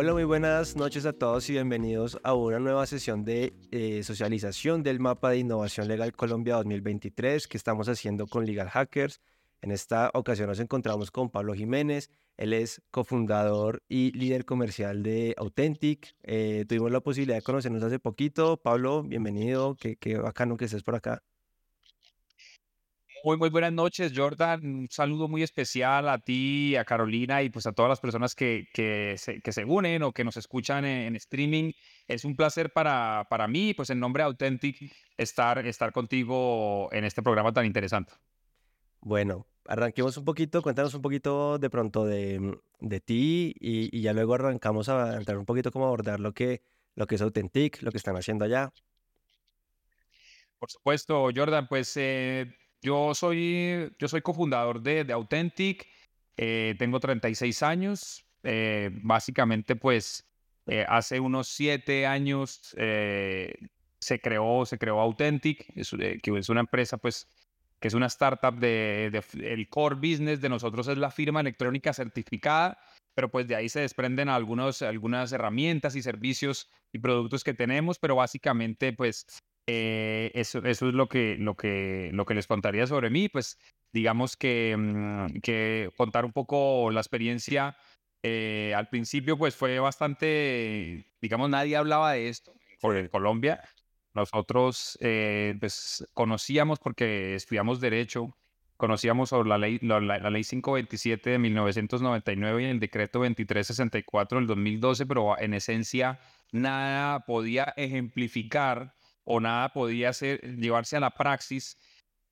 Hola, muy buenas noches a todos y bienvenidos a una nueva sesión de eh, socialización del mapa de innovación legal Colombia 2023 que estamos haciendo con Legal Hackers. En esta ocasión nos encontramos con Pablo Jiménez. Él es cofundador y líder comercial de Authentic. Eh, tuvimos la posibilidad de conocernos hace poquito. Pablo, bienvenido. Qué, qué bacano que estés por acá. Muy, muy buenas noches, Jordan. Un saludo muy especial a ti, a Carolina y pues a todas las personas que, que, se, que se unen o que nos escuchan en, streaming. Es un placer para, para mí, pues en nombre de Authentic, estar, estar contigo en este programa tan interesante. Bueno, arranquemos un poquito, cuéntanos un poquito de pronto de, de ti y, y, ya luego arrancamos a entrar un poquito cómo abordar lo que, lo que es Authentic, lo que están haciendo allá. Por supuesto, Jordan, pues... Eh yo soy, yo soy cofundador de, de Authentic, eh, tengo 36 años, eh, básicamente pues eh, hace unos 7 años se creó, se creó Authentic, que es una empresa pues que es una startup de, de, el core business de nosotros es la firma electrónica certificada, pero pues de ahí se desprenden algunos, algunas herramientas y servicios y productos que tenemos, pero básicamente pues eh, eso, eso es lo que, lo, que, lo que les contaría sobre mí. Pues digamos que, mm, que contar un poco la experiencia. Eh, al principio pues fue bastante, digamos, nadie hablaba de esto en Colombia. Nosotros eh, pues conocíamos porque estudiamos derecho, conocíamos sobre la ley, la, la, ley 527 de 1999 y el decreto 2364 del 2012, pero en esencia nada podía ejemplificar o nada podía ser, llevarse a la praxis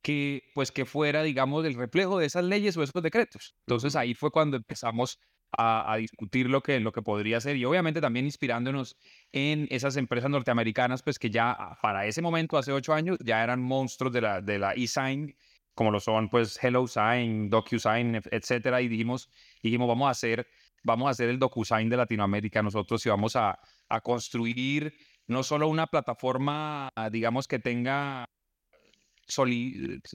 que, pues, que fuera, digamos, el reflejo de esas leyes o esos decretos. Entonces ahí fue cuando empezamos a, discutir lo que, lo que podría ser y obviamente también inspirándonos en esas empresas norteamericanas, pues que ya ah, para ese momento, hace ocho años, ya eran monstruos de la, de la e-sign, como lo son pues HelloSign, DocuSign, etcétera, y dijimos, dijimos, vamos a hacer, vamos a hacer el DocuSign de Latinoamérica nosotros y vamos a, a construir no solo una plataforma, digamos, que tenga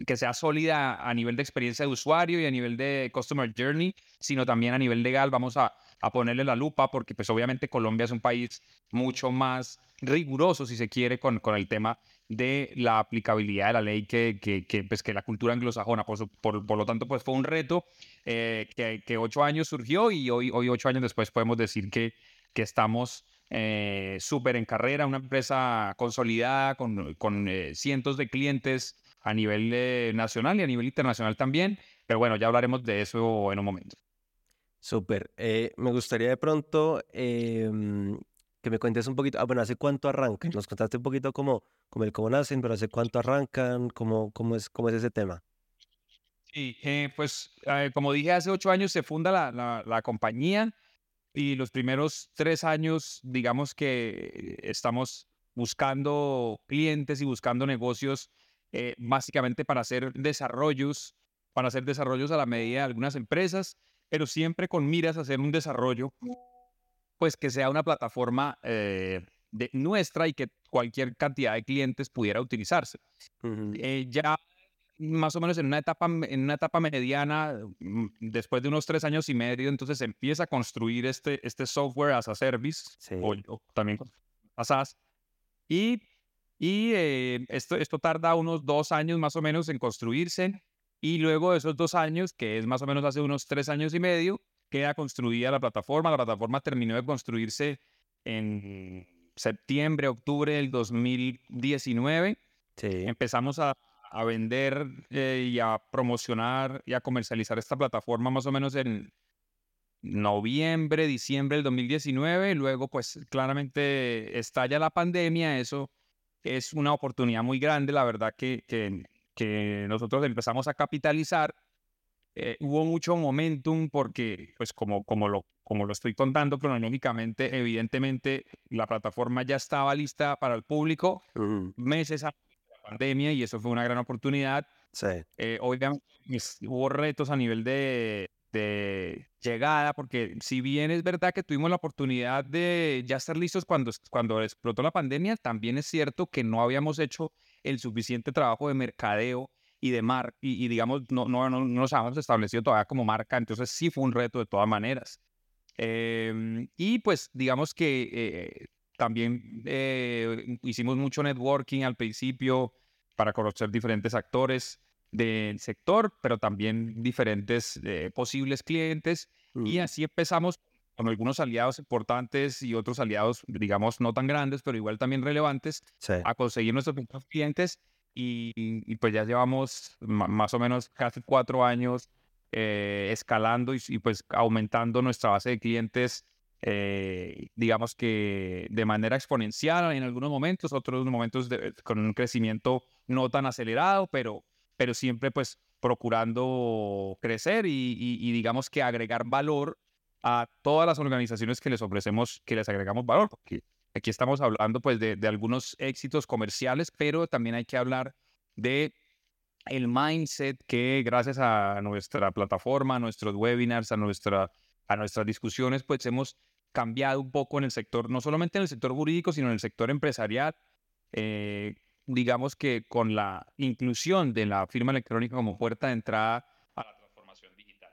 que sea sólida a nivel de experiencia de usuario y a nivel de customer journey, sino también a nivel legal. Vamos a, ponerle la lupa porque pues obviamente Colombia es un país mucho más riguroso, si se quiere, con, con el tema de la aplicabilidad de la ley que, que, pues, que la cultura anglosajona. Por, por, lo tanto, pues fue un reto eh, que, que, ocho años surgió y hoy, hoy, ocho años después, podemos decir que, que estamos eh, súper en carrera, una empresa consolidada con, con eh, cientos de clientes a nivel eh, nacional y a nivel internacional también. Pero bueno, ya hablaremos de eso en un momento. Súper. Eh, me gustaría de pronto em, que me cuentes un poquito, ah, bueno, ¿hace cuánto arrancan? Nos contaste un poquito cómo, cómo, el, cómo nacen, pero ¿hace cuánto arrancan? ¿Cómo, cómo, es, cómo es ese tema? Sí, pues como dije, hace ocho años se funda la, la, la compañía y los primeros tres años, digamos que estamos buscando clientes y buscando negocios eh, básicamente para hacer desarrollos, para hacer desarrollos a la medida de algunas empresas, pero siempre con miras a hacer un desarrollo, pues que sea una plataforma eh, de nuestra y que cualquier cantidad de clientes pudiera utilizarse. Eh, ya más o menos en una etapa, en una etapa mediana, mm, después de unos tres años y medio, entonces se empieza a construir este, este software as a service, o, también as SaaS, y, y eh, esto, esto tarda unos dos años más o menos en construirse, y luego de esos dos años, que es más o menos hace unos tres años y medio, queda construida la plataforma. La plataforma terminó de construirse en septiembre, octubre del 2019. Sí. Empezamos a, a vender eh, y a promocionar y a comercializar esta plataforma más o menos en noviembre, diciembre del 2019. Luego, pues claramente estalla la pandemia. Eso es una oportunidad muy grande, la verdad, que, que, que nosotros empezamos a capitalizar. Eh, hubo mucho momentum porque, pues como, como, lo, como lo estoy contando cronológicamente, evidentemente la plataforma ya estaba lista para el público meses antes pandemia y eso fue una gran oportunidad. Sí. Eh, obviamente hubo retos a nivel de, de, llegada, porque si bien es verdad que tuvimos la oportunidad de ya estar listos cuando, cuando explotó la pandemia, también es cierto que no habíamos hecho el suficiente trabajo de mercadeo y de mar y, digamos, no, no, no, nos habíamos establecido todavía como marca, entonces sí fue un reto de todas maneras. Em, y pues digamos que eh, también eh, hicimos mucho networking al principio para conocer diferentes actores del sector, pero también diferentes eh, posibles clientes. Y así empezamos con algunos aliados importantes y otros aliados, digamos, no tan grandes, pero igual también relevantes, a conseguir nuestros clientes. Y, pues ya llevamos más o menos casi cuatro años eh, escalando y, pues aumentando nuestra base de clientes, eh, digamos que de manera exponencial en algunos momentos, otros momentos con un crecimiento no tan acelerado, pero, pero siempre pues procurando crecer y, y, digamos que agregar valor a todas las organizaciones que les ofrecemos, que les agregamos valor, porque aquí estamos hablando pues de, de algunos éxitos comerciales, pero también hay que hablar de el mindset que gracias a nuestra plataforma, a nuestros webinars, a, nuestra, a nuestras discusiones, pues hemos cambiado un poco en el sector, no solamente en el sector jurídico, sino en el sector empresarial. Eh, digamos que con la inclusión de la firma electrónica como puerta de entrada a la transformación digital.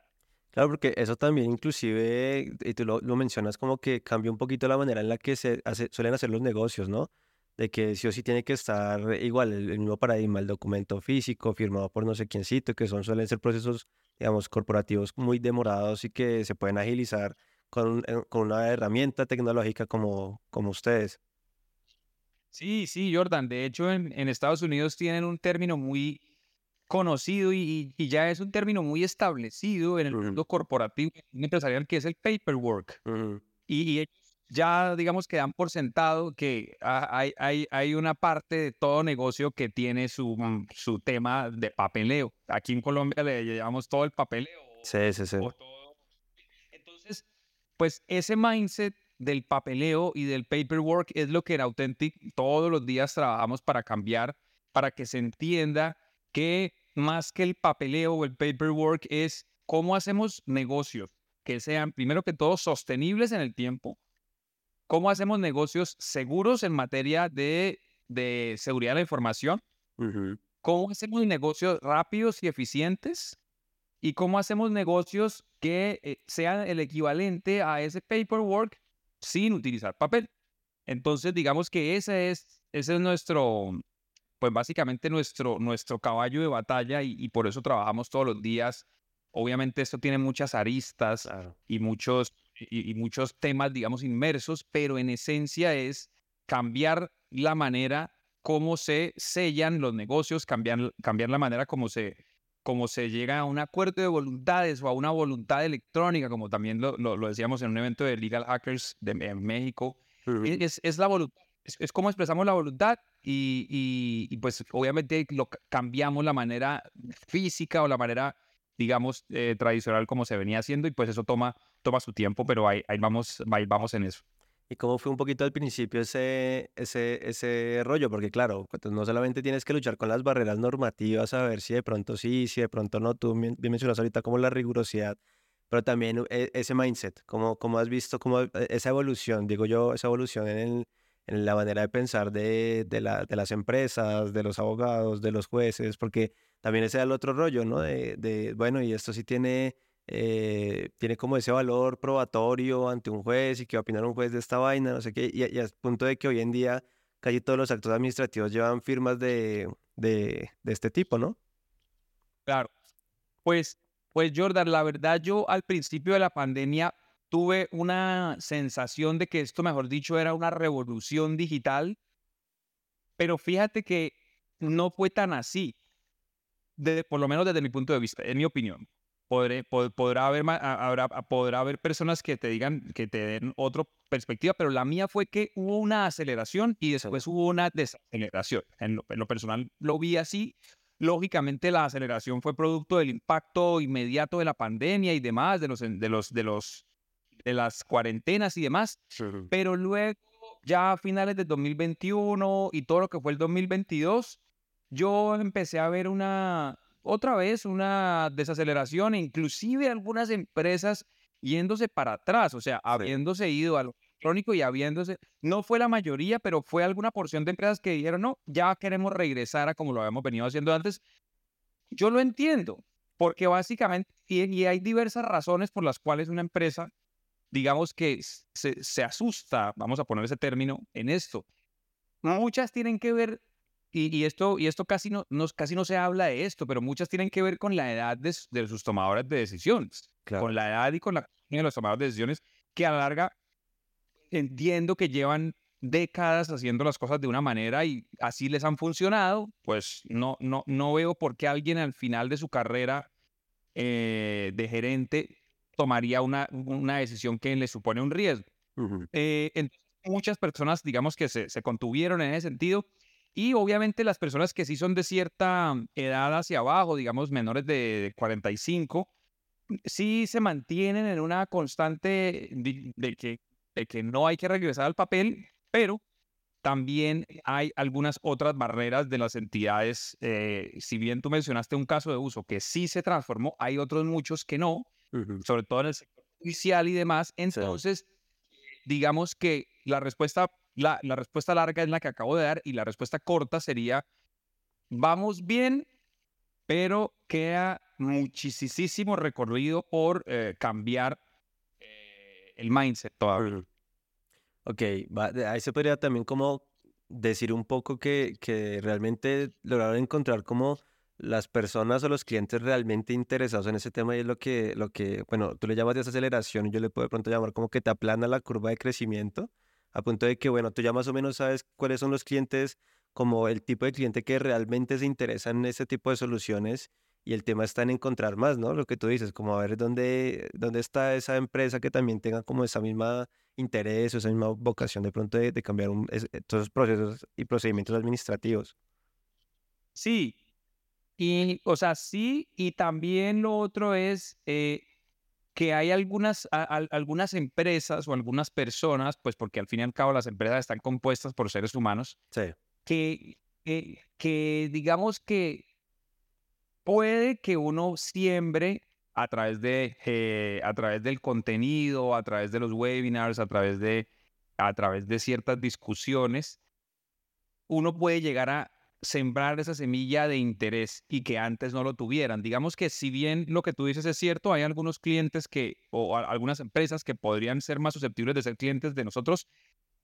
Claro, porque eso también inclusive, y tú lo, mencionas como que cambia un poquito la manera en la que se suelen hacer los negocios, ¿no? de que sí o sí tiene que estar igual el, mismo paradigma, el documento físico firmado por no sé quiéncito, que son suelen ser procesos, digamos, corporativos muy demorados y que se pueden agilizar con, eh, con una herramienta tecnológica como, como ustedes. Sí, sí, Jordan. De hecho, en, en Estados Unidos tienen un término muy conocido y, y, ya es un término muy establecido en el mundo corporativo y empresarial que es el paperwork. y, y, ellos ya digamos que dan por sentado que hay, hay, hay una parte de todo negocio que tiene su, mm, su tema de papeleo. Aquí en Colombia le llamamos todo el papeleo. Sí, sí, sí. Entonces, pues ese mindset del papeleo y del paperwork es lo que en Authentic todos los días trabajamos para cambiar, para que se entienda que más que el papeleo o el paperwork es cómo hacemos negocios que sean, primero que todo, sostenibles en el tiempo, cómo hacemos negocios seguros en materia de, seguridad de la información, cómo hacemos negocios rápidos y eficientes y cómo hacemos negocios que eh, sean el equivalente a ese paperwork sin utilizar papel. Entonces, digamos que ese es, ese es nuestro, pues básicamente nuestro, nuestro caballo de batalla y, por eso trabajamos todos los días. Obviamente esto tiene muchas aristas y muchos y, muchos temas, digamos, inmersos, pero en esencia es cambiar la manera como se sellan los negocios, cambiar, cambiar la manera como se, como se llega a un acuerdo de voluntades o a una voluntad electrónica, como también lo, lo, decíamos en un evento de Legal Hackers de, en México. es, es, la voluntad, es, como expresamos la voluntad y, y, pues obviamente lo, cambiamos la manera física o la manera, digamos, eh, tradicional como se venía haciendo y pues eso toma toma su tiempo, pero ahí, ahí, vamos, ahí vamos en eso. ¿Y cómo fue un poquito al principio ese, ese, ese rollo? Porque claro, pues, no solamente tienes que luchar con las barreras normativas, a ver si de pronto sí, si de pronto no. Tú bien mencionas ahorita como la rigurosidad, pero también e, ese mindset, como, como has visto como e, esa evolución, digo yo, esa evolución en, en la manera de pensar de, de, la, de, las empresas, de los abogados, de los jueces, porque también ese es el otro rollo, ¿no? De, de bueno, y esto sí tiene eh, tiene como ese valor probatorio ante un juez y que va a opinar un juez de esta vaina, no sé qué, y, y al punto de que hoy en día casi todos los actos administrativos llevan firmas de, de, de este tipo, ¿no? Claro. Pues, pues Jordan, la verdad yo al principio de la pandemia tuve una sensación de que esto, mejor dicho, era una revolución digital, pero fíjate que no fue tan así, de, por lo menos desde mi punto de vista, en mi opinión podrá, haber, habrá, podrá haber personas que te digan, que te den otra perspectiva, pero la mía fue que hubo una aceleración y después hubo una desaceleración. En lo, personal lo vi así. Lógicamente la aceleración fue producto del impacto inmediato de la pandemia y demás, de los, de los, de los, de las cuarentenas y demás. Pero luego, ya a finales del 2021 y todo lo que fue el 2022, yo empecé a ver una, otra vez una desaceleración, inclusive algunas empresas yéndose para atrás, o sea, habiéndose ido a lo electrónico y habiéndose, no fue la mayoría, pero fue alguna porción de empresas que dijeron, no, ya queremos regresar a como lo habíamos venido haciendo antes. Yo lo entiendo, porque básicamente, y, hay diversas razones por las cuales una empresa digamos que se, se asusta, vamos a poner ese término, en esto. Muchas tienen que ver y, esto, y esto casi no, casi no se habla de esto, pero muchas tienen que ver con la edad de, sus tomadores de decisiones, con la edad y con la de los tomadores de decisiones, que a la larga entiendo que llevan décadas haciendo las cosas de una manera y así les han funcionado, pues no, no, no veo por qué alguien al final de su carrera eh, de gerente tomaría una, una decisión que le supone un riesgo. Eh, muchas personas, digamos que se, se contuvieron en ese sentido y obviamente las personas que sí son de cierta edad hacia abajo, digamos menores de 45, sí se mantienen en una constante de, que, de que no hay que regresar al papel, pero también hay algunas otras barreras de las entidades. Eh, si bien tú mencionaste un caso de uso que sí se transformó, hay otros muchos que no, sobre todo en el sector judicial y demás. Entonces, digamos que la respuesta la, respuesta larga es la que acabo de dar y la respuesta corta sería, vamos bien, pero queda muchísimo recorrido por eh, cambiar eh, el mindset todavía. Ok, ahí se podría también como decir un poco que, que realmente lograron encontrar como las personas o los clientes realmente interesados en ese tema y es lo que, lo que, bueno, tú le llamas desaceleración yo le puedo de pronto llamar como que te aplana la curva de crecimiento a punto de que, bueno, tú ya más o menos sabes cuáles son los clientes, como el tipo de cliente que realmente se interesa en ese tipo de soluciones y el tema está en encontrar más, ¿no? Lo que tú dices, como a ver dónde, dónde está esa empresa que también tenga como esa misma interés o esa misma vocación de pronto de, cambiar todos los procesos y procedimientos administrativos. Sí, y, o sea, sí, y también lo otro es, eh, que hay algunas, algunas empresas o algunas personas, pues porque al fin y al cabo las empresas están compuestas por seres humanos, que, que, digamos que puede que uno siembre a través, de, eh, a través del contenido, a través de los webinars, a través de, a través de ciertas discusiones, uno puede llegar a, sembrar esa semilla de interés y que antes no lo tuvieran. Digamos que si bien lo que tú dices es cierto, hay algunos clientes que, o algunas empresas que podrían ser más susceptibles de ser clientes de nosotros,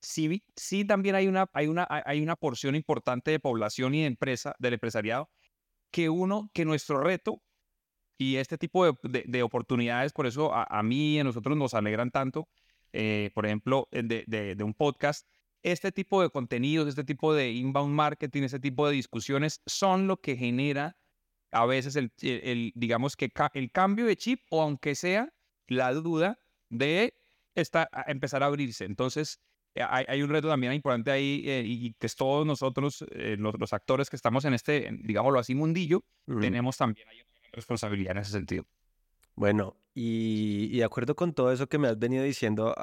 sí, sí también hay una, hay, una, hay una porción importante de población y de empresa, del empresariado, que uno, que nuestro reto y este tipo de, de, oportunidades, por eso a, mí y a nosotros nos alegran tanto, eh, por ejemplo, de, de un podcast, este tipo de contenidos, este tipo de inbound marketing, este tipo de discusiones son lo que genera a veces el, el, digamos que el cambio de chip o aunque sea la duda de esta, empezar a abrirse. Entonces, eh, hay, un reto también importante ahí eh, y que todos nosotros, eh, los, actores que estamos en este, digámoslo así, mundillo, tenemos también una responsabilidad en ese sentido. Bueno, y, de acuerdo con todo eso que me has venido diciendo,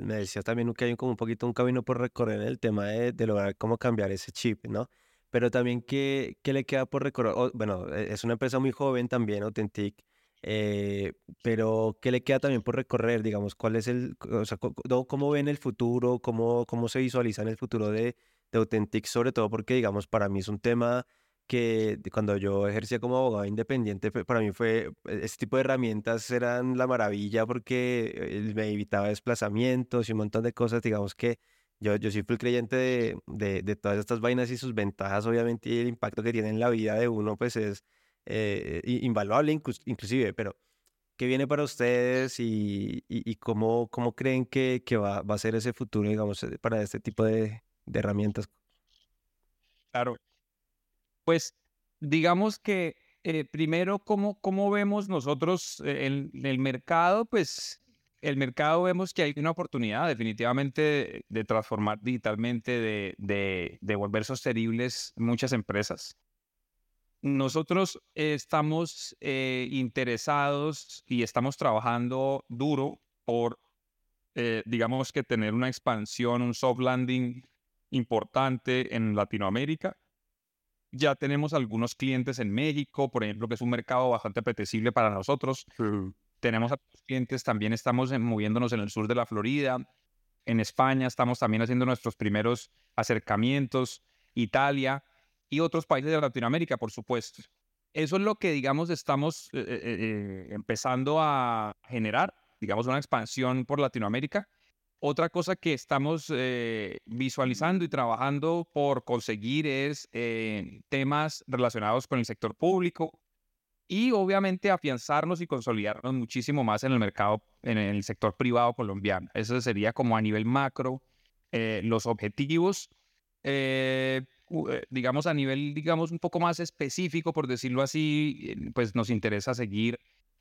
me decías también que hay como un poquito un camino por recorrer en el tema de, lograr cómo cambiar ese chip, ¿no? Pero también, ¿qué, qué le queda por recorrer? bueno, e, es una empresa muy joven también, Authentic, eh, pero ¿qué le queda también por recorrer? Digamos, ¿cuál es el, o sea, cómo ven el futuro? ¿Cómo, cómo se visualiza en el futuro de, de Authentic? Sobre todo porque, digamos, para mí es un tema que cuando yo ejercía como abogado independiente, para mí fue, este tipo de herramientas eran la maravilla porque eh, me evitaba desplazamientos y un montón de cosas, digamos que yo, yo soy full creyente de, de, de todas estas vainas y sus ventajas, obviamente, y el impacto que tienen en la vida de uno, pues es eh, invaluable inclusive, pero ¿qué viene para ustedes y, y, y cómo, cómo creen que, que va, va, a ser ese futuro, digamos, eh, para este tipo de, de herramientas? Claro, pues digamos que eh, primero, ¿cómo, ¿cómo, vemos nosotros en eh, el, mercado? Pues el mercado vemos que hay una oportunidad definitivamente de, transformar digitalmente, de, de, volver sostenibles muchas empresas. Nosotros estamos eh, interesados y estamos trabajando duro por, digamos que tener una expansión, un soft landing importante en Latinoamérica ya tenemos algunos clientes en México, por ejemplo, que es un mercado bastante apetecible para nosotros. Tenemos algunos clientes, también estamos moviéndonos en el sur de la Florida. En España estamos también haciendo nuestros primeros acercamientos, Italia y otros países de Latinoamérica, por supuesto. Eso es lo que, digamos, estamos eh, eh, eh, empezando a generar digamos, una expansión por Latinoamérica. Otra cosa que estamos eh, visualizando y trabajando por conseguir es eh, temas relacionados con el sector público y obviamente afianzarnos y consolidarnos muchísimo más en el mercado, en el sector privado colombiano. Eso sería como a nivel macro eh, los objetivos. digamos a nivel, digamos, un poco más específico, por decirlo así, pues nos interesa seguir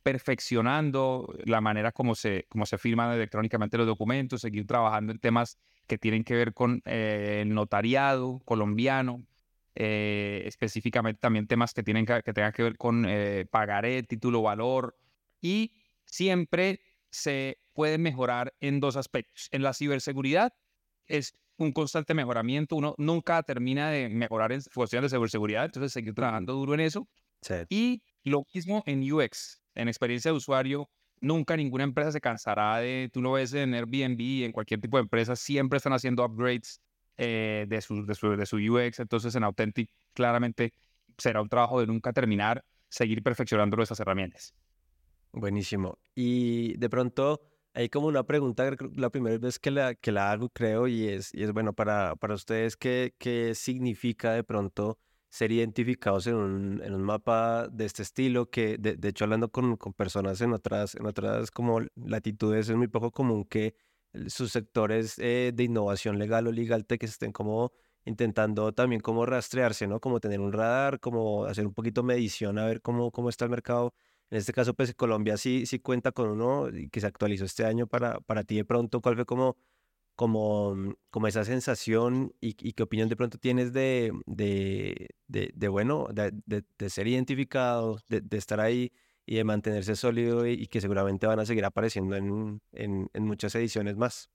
perfeccionando la manera como se, como se firman electrónicamente los documentos, seguir trabajando en temas que tienen que ver con eh, el notariado colombiano, eh, específicamente también temas que, tienen que, que tengan que ver con eh, pagaré, título, valor, y siempre se puede mejorar en dos aspectos. En la ciberseguridad es un constante mejoramiento, uno nunca termina de mejorar en cuestiones de ciberseguridad, entonces seguir trabajando duro en eso. Y lo mismo en UX, en experiencia de usuario, nunca ninguna empresa se cansará de, tú lo ves en Airbnb, en cualquier tipo de empresa, siempre están haciendo upgrades eh, de, su, de, su, UX, entonces en Authentic claramente será un trabajo de nunca terminar, seguir perfeccionando nuestras herramientas. Buenísimo. Y de pronto hay como una pregunta, la primera vez que la, que la hago, creo, y es, y es bueno, para, para ustedes, ¿qué, ¿qué significa de pronto ser identificados en un, en un mapa de este estilo, que de, de hecho hablando con, con, personas en otras, en otras como latitudes es muy poco común que sus sectores eh, de innovación legal o legal tech estén como intentando también como rastrearse, ¿no? Como tener un radar, como hacer un poquito medición a ver cómo, cómo está el mercado. En este caso, pues Colombia sí, sí cuenta con uno que se actualizó este año para, para ti de pronto, ¿cuál fue como como, mm, como esa sensación y, qué opinión de pronto tienes de, de, de, bueno, de, de, ser identificado, de, estar ahí y de mantenerse sólido y, que seguramente van a seguir apareciendo en, en, en muchas ediciones más.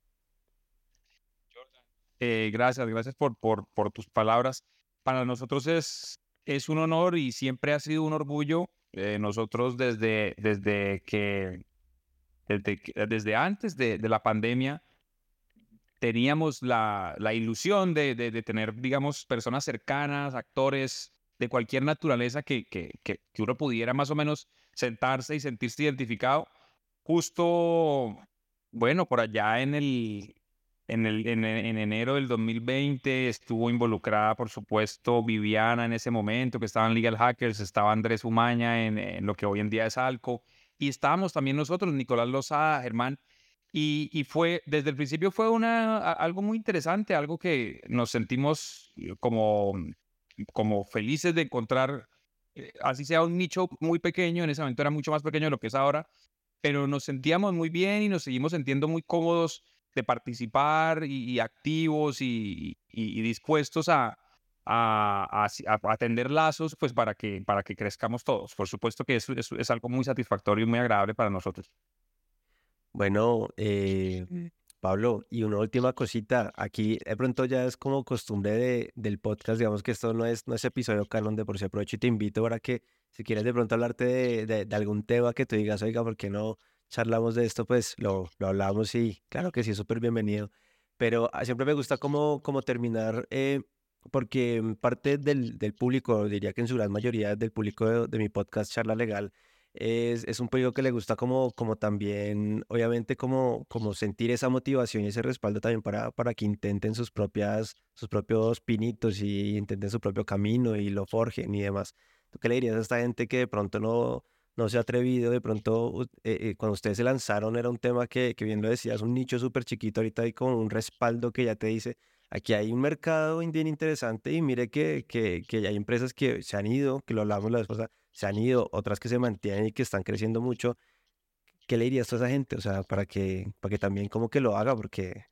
Eh, gracias, gracias por, por, por, tus palabras. Para nosotros es, es un honor y siempre ha sido un orgullo. Eh, nosotros desde, desde que, desde, desde antes de, de la pandemia, teníamos la, ilusión de, tener, digamos, personas cercanas, actores de cualquier naturaleza que, que, uno pudiera más o menos sentarse y sentirse identificado. Justo, bueno, por allá en el, en, en, en, enero del 2020 estuvo involucrada, por supuesto, Viviana en ese momento, que estaban Legal Hackers, estaba Andrés Umaña en, en, lo que hoy en día es Alco, y estábamos también nosotros, Nicolás Lozada, Germán, y, fue, desde el principio fue una, algo muy interesante, algo que nos sentimos como, como felices de encontrar, eh, así sea un nicho muy pequeño, en ese momento era mucho más pequeño de lo que es ahora, pero nos sentíamos muy bien y nos seguimos sintiendo muy cómodos de participar y, activos y, dispuestos a, a, lazos pues para que, para que crezcamos todos. Por supuesto que eso es algo muy satisfactorio y muy agradable para nosotros. Bueno, eh, Pablo, y una última cosita. Aquí de pronto ya es como costumbre de, del podcast, digamos que esto no es, no es episodio canon de por si aprovecho y te invito para que si quieres de pronto hablarte de, de, algún tema que tú digas, oiga, ¿por qué no charlamos de esto? Pues lo, lo hablamos y claro que sí, súper bienvenido. Pero ah, siempre me gusta como, como terminar, eh, porque parte del, del público, diría que en su gran mayoría del público de, de mi podcast Charla Legal, es, es un público que le gusta como, como también, obviamente, como, como sentir esa motivación y ese respaldo también para, para que intenten sus, propias, sus propios pinitos y intenten su propio camino y lo forjen y demás. ¿Tú qué le dirías a esta gente que de pronto no, no se ha atrevido, de pronto eh, eh, cuando ustedes se lanzaron era un tema que, que bien lo decías, un nicho súper chiquito, ahorita hay como un respaldo que ya te dice, aquí hay un mercado bien interesante y mire que, que, que hay empresas que se han ido, que lo hablamos la vez pasada, se han ido, otras que se mantienen y que están creciendo mucho. ¿Qué le dirías a esa gente? O sea, para que, para que también como que lo haga, porque...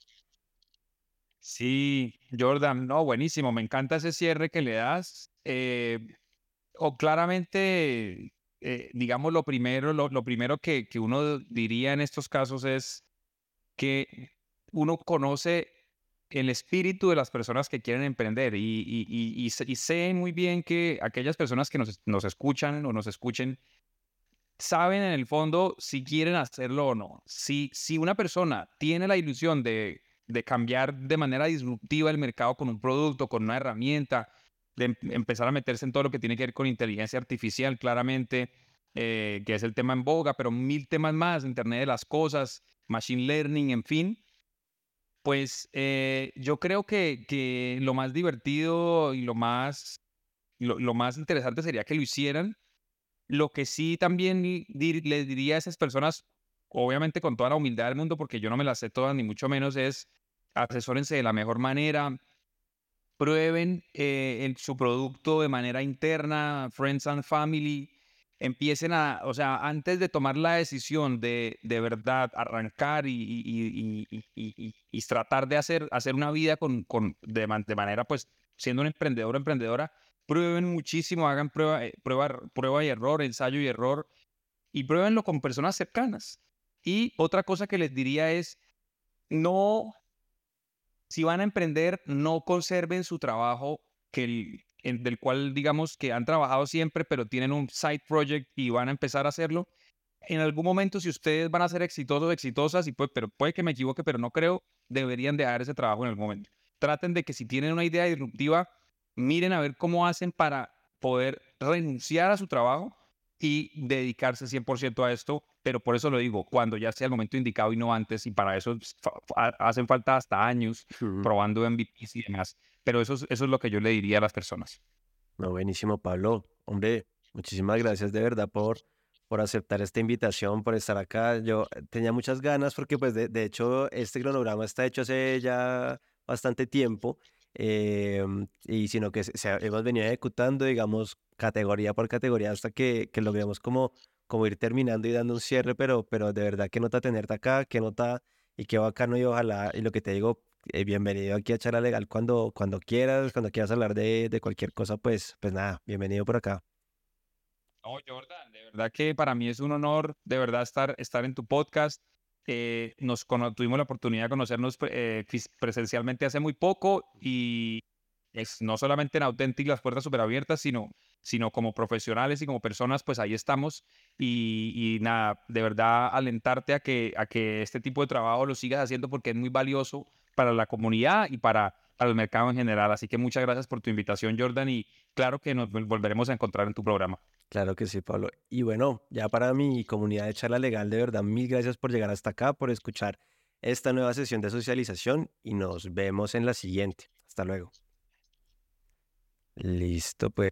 Sí, Jordan, no, buenísimo, me encanta ese cierre que le das. Eh, o claramente, eh, digamos, lo primero, lo, lo primero que, que uno diría en estos casos es que uno conoce el espíritu de las personas que quieren emprender y, sé muy bien que aquellas personas que nos, escuchan o nos escuchen saben en el fondo si quieren hacerlo o no. Si, si una persona tiene la ilusión de, de cambiar de manera disruptiva el mercado con un producto, con una herramienta, de em, empezar a meterse en todo lo que tiene que ver con inteligencia artificial, claramente, eh, que es el tema en boga, pero mil temas más, Internet de las Cosas, Machine Learning, en fin. Pues eh, yo creo que, que, lo más divertido y lo más, lo, más interesante sería que lo hicieran. Lo que sí también les diría a esas personas, obviamente con toda la humildad del mundo, porque yo no me las sé todas, ni mucho menos, es asesórense de la mejor manera, prueben eh, en su producto de manera interna, friends and family, empiecen a, o sea, antes de tomar la decisión de de verdad arrancar y, y, y, y tratar de hacer, hacer una vida con, con de, de, manera, pues, siendo un emprendedor o emprendedora, prueben muchísimo, hagan prueba, eh, prueba, prueba y error, ensayo y error, y pruébenlo con personas cercanas. Y otra cosa que les diría es, no si van a emprender, no conserven su trabajo que del cual digamos que han trabajado siempre, pero tienen un side project y van a empezar a hacerlo. En algún momento, si ustedes van a ser exitosos exitosas, y puede, pero puede que me equivoque, pero no creo, deberían dejar ese trabajo en algún momento. Traten de que si tienen una idea disruptiva, miren a ver cómo hacen para poder renunciar a su trabajo y dedicarse 100% a esto, pero por eso lo digo, cuando ya sea el momento indicado y no antes, y para eso hacen falta hasta años probando MVPs y demás, pero eso, eso es lo que yo le diría a las personas. No, buenísimo, Pablo. Hombre, muchísimas gracias de verdad por, por aceptar esta invitación, por estar acá. Yo tenía muchas ganas porque, pues, de, de hecho, este cronograma está hecho hace ya bastante tiempo Em, y sino que se, hemos venido ejecutando, digamos, categoría por categoría hasta que, que logremos como, como ir terminando y dando un cierre, pero, pero de verdad que nota tenerte acá, que nota y qué bacano y ojalá, y lo que te digo, eh, bienvenido aquí a Charla Legal cuando, cuando quieras, cuando quieras hablar de, de cualquier cosa, pues, pues nada, bienvenido por acá. No, Jordan, de verdad que para mí es un honor de verdad estar, estar en tu podcast. Eh, nos tuvimos la oportunidad de conocernos eh, presencialmente hace muy poco y es no solamente en Authentic las puertas súper abiertas, sino, sino como profesionales y como personas, pues ahí estamos. Y, nada, de verdad alentarte a que, a que este tipo de trabajo lo sigas haciendo porque es muy valioso para la comunidad y para, para el mercado en general. Así que muchas gracias por tu invitación, Jordan, y claro que nos volveremos a encontrar en tu programa. Claro que sí, Pablo. Y bueno, ya para mi comunidad de charla legal, de verdad, mil gracias por llegar hasta acá, por escuchar esta nueva sesión de socialización y nos vemos en la siguiente. Hasta luego. Listo, pues.